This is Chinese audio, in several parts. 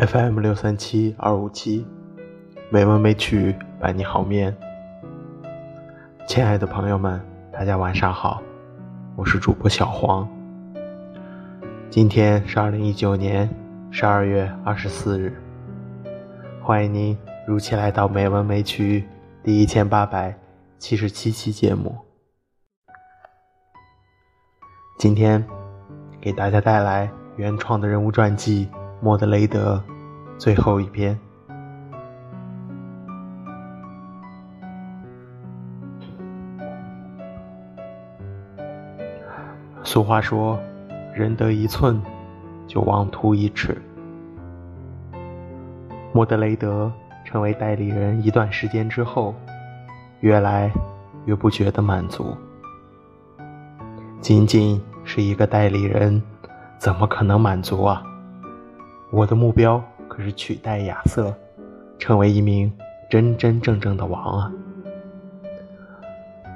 FM 六三七二五七，美文美曲伴你好眠。亲爱的朋友们，大家晚上好，我是主播小黄。今天是二零一九年十二月二十四日，欢迎您如期来到美文美曲第一千八百七十七期节目。今天给大家带来原创的人物传记。莫德雷德最后一篇。俗话说：“人得一寸，就妄图一尺。”莫德雷德成为代理人一段时间之后，越来越不觉得满足。仅仅是一个代理人，怎么可能满足啊？我的目标是取代亚瑟，成为一名真真正正的王啊！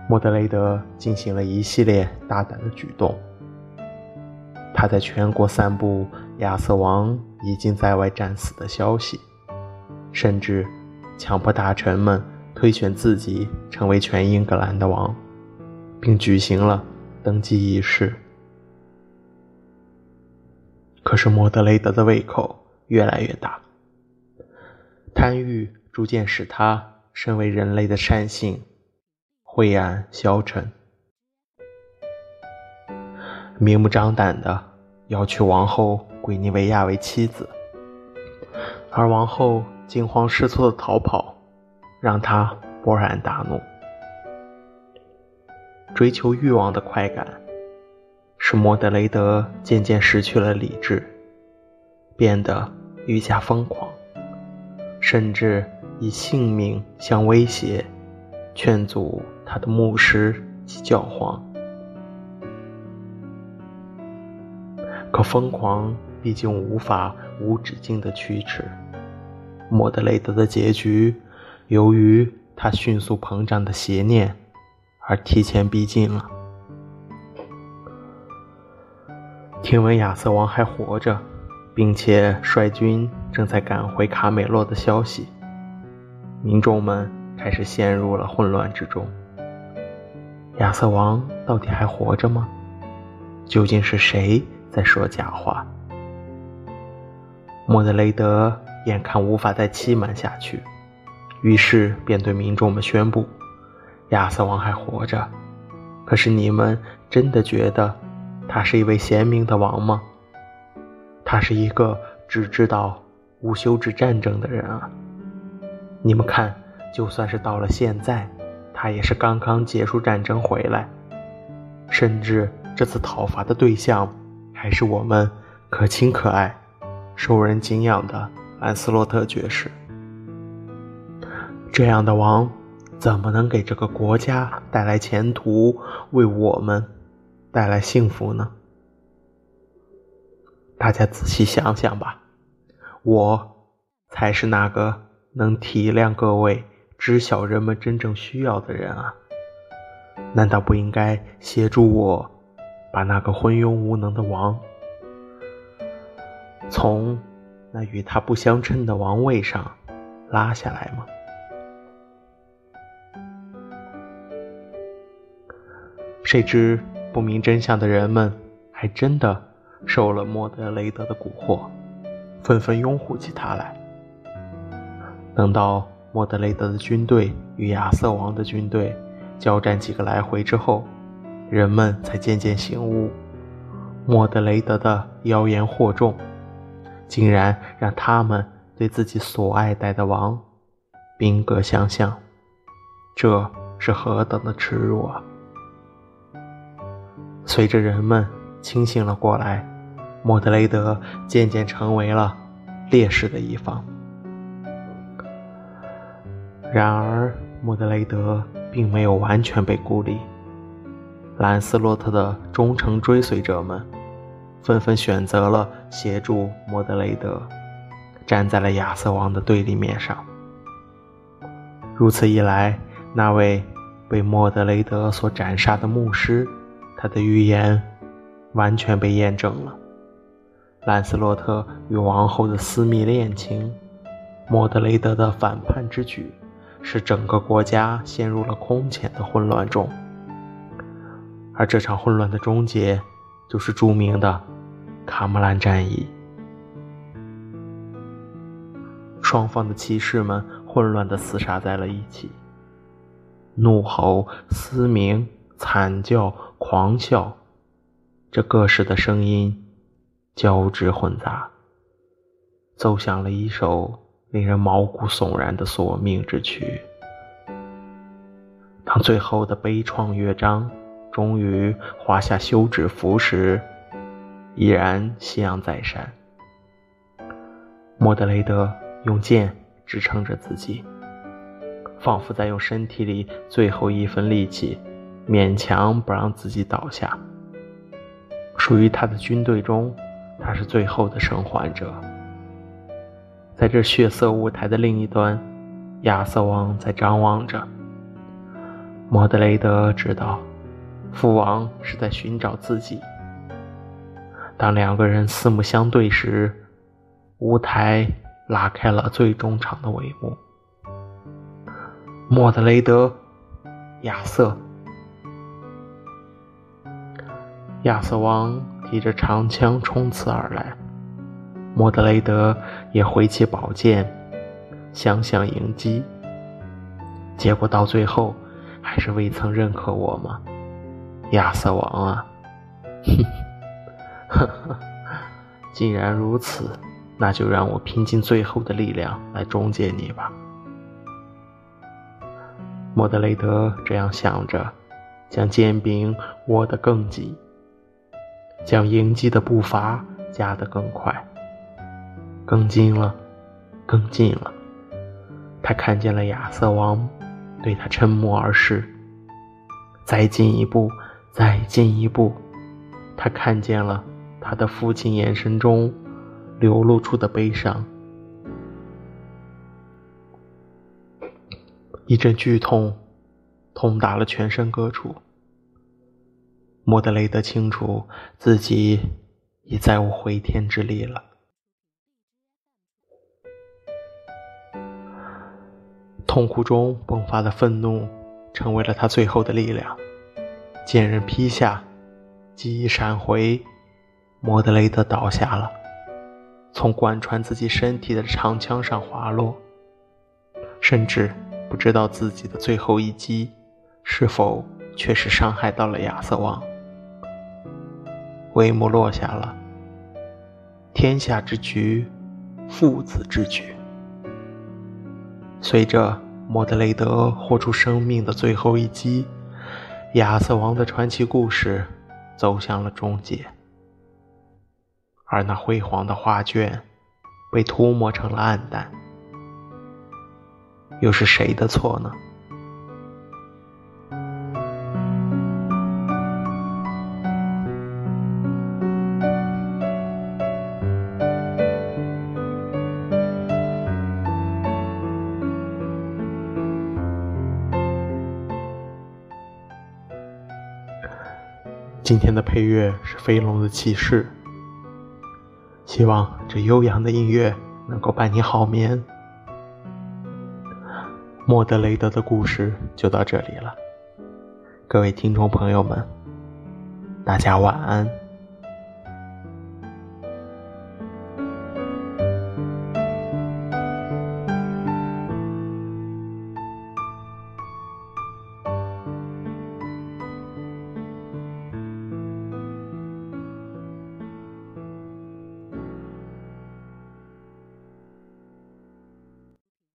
莫德雷德进行了一系列大胆的举动，他在全国散布亚瑟王已经在外战死的消息，甚至强迫大臣们推选自己成为全英格兰的王，并举行了登基仪式。可是莫德雷德的胃口越来越大，贪欲逐渐使他身为人类的善性灰暗消沉，明目张胆的要娶王后鬼尼维亚为妻子，而王后惊慌失措的逃跑，让他勃然大怒。追求欲望的快感。使莫德雷德渐渐失去了理智，变得愈加疯狂，甚至以性命相威胁，劝阻他的牧师及教皇。可疯狂毕竟无法无止境的驱驰，莫德雷德的结局，由于他迅速膨胀的邪念，而提前逼近了。听闻亚瑟王还活着，并且率军正在赶回卡美洛的消息，民众们开始陷入了混乱之中。亚瑟王到底还活着吗？究竟是谁在说假话？莫德雷德眼看无法再欺瞒下去，于是便对民众们宣布：亚瑟王还活着。可是你们真的觉得？他是一位贤明的王吗？他是一个只知道无休止战争的人啊！你们看，就算是到了现在，他也是刚刚结束战争回来，甚至这次讨伐的对象还是我们可亲可爱、受人敬仰的兰斯洛特爵士。这样的王，怎么能给这个国家带来前途？为我们？带来幸福呢？大家仔细想想吧，我才是那个能体谅各位、知晓人们真正需要的人啊！难道不应该协助我把那个昏庸无能的王从那与他不相称的王位上拉下来吗？谁知？不明真相的人们还真的受了莫德雷德的蛊惑，纷纷拥护起他来。等到莫德雷德的军队与亚瑟王的军队交战几个来回之后，人们才渐渐醒悟，莫德雷德的妖言惑众，竟然让他们对自己所爱戴的王兵戈相向，这是何等的耻辱啊！随着人们清醒了过来，莫德雷德渐渐成为了劣势的一方。然而，莫德雷德并没有完全被孤立。兰斯洛特的忠诚追随者们纷纷选择了协助莫德雷德，站在了亚瑟王的对立面上。如此一来，那位被莫德雷德所斩杀的牧师。他的预言完全被验证了。兰斯洛特与王后的私密恋情，莫德雷德的反叛之举，使整个国家陷入了空前的混乱中。而这场混乱的终结，就是著名的卡姆兰战役。双方的骑士们混乱地厮杀在了一起，怒吼、嘶鸣、惨叫、狂笑，这各式的声音交织混杂，奏响了一首令人毛骨悚然的索命之曲。当最后的悲怆乐章终于画下休止符时，依然夕阳在山。莫德雷德。用剑支撑着自己，仿佛在用身体里最后一分力气，勉强不让自己倒下。属于他的军队中，他是最后的生还者。在这血色舞台的另一端，亚瑟王在张望着。莫德雷德知道，父王是在寻找自己。当两个人四目相对时，舞台。拉开了最终场的帷幕。莫德雷德，亚瑟，亚瑟王提着长枪冲刺而来，莫德雷德也挥起宝剑，相向迎击。结果到最后，还是未曾认可我吗？亚瑟王啊，哼，既然如此。那就让我拼尽最后的力量来终结你吧，莫德雷德这样想着，将剑柄握得更紧，将迎击的步伐加得更快，更近了，更近了。他看见了亚瑟王，对他沉默而视。再进一步，再进一步，他看见了他的父亲眼神中。流露出的悲伤，一阵剧痛，痛打了全身各处。莫德雷德清楚自己已再无回天之力了。痛苦中迸发的愤怒，成为了他最后的力量。剑刃劈下，记忆闪回，莫德雷德倒下了。从贯穿自己身体的长枪上滑落，甚至不知道自己的最后一击是否确实伤害到了亚瑟王。帷幕落下了，天下之局，父子之局。随着莫德雷德豁出生命的最后一击，亚瑟王的传奇故事走向了终结。而那辉煌的画卷被涂抹成了暗淡，又是谁的错呢？今天的配乐是飞龙的骑士。希望这悠扬的音乐能够伴你好眠。莫德雷德的故事就到这里了，各位听众朋友们，大家晚安。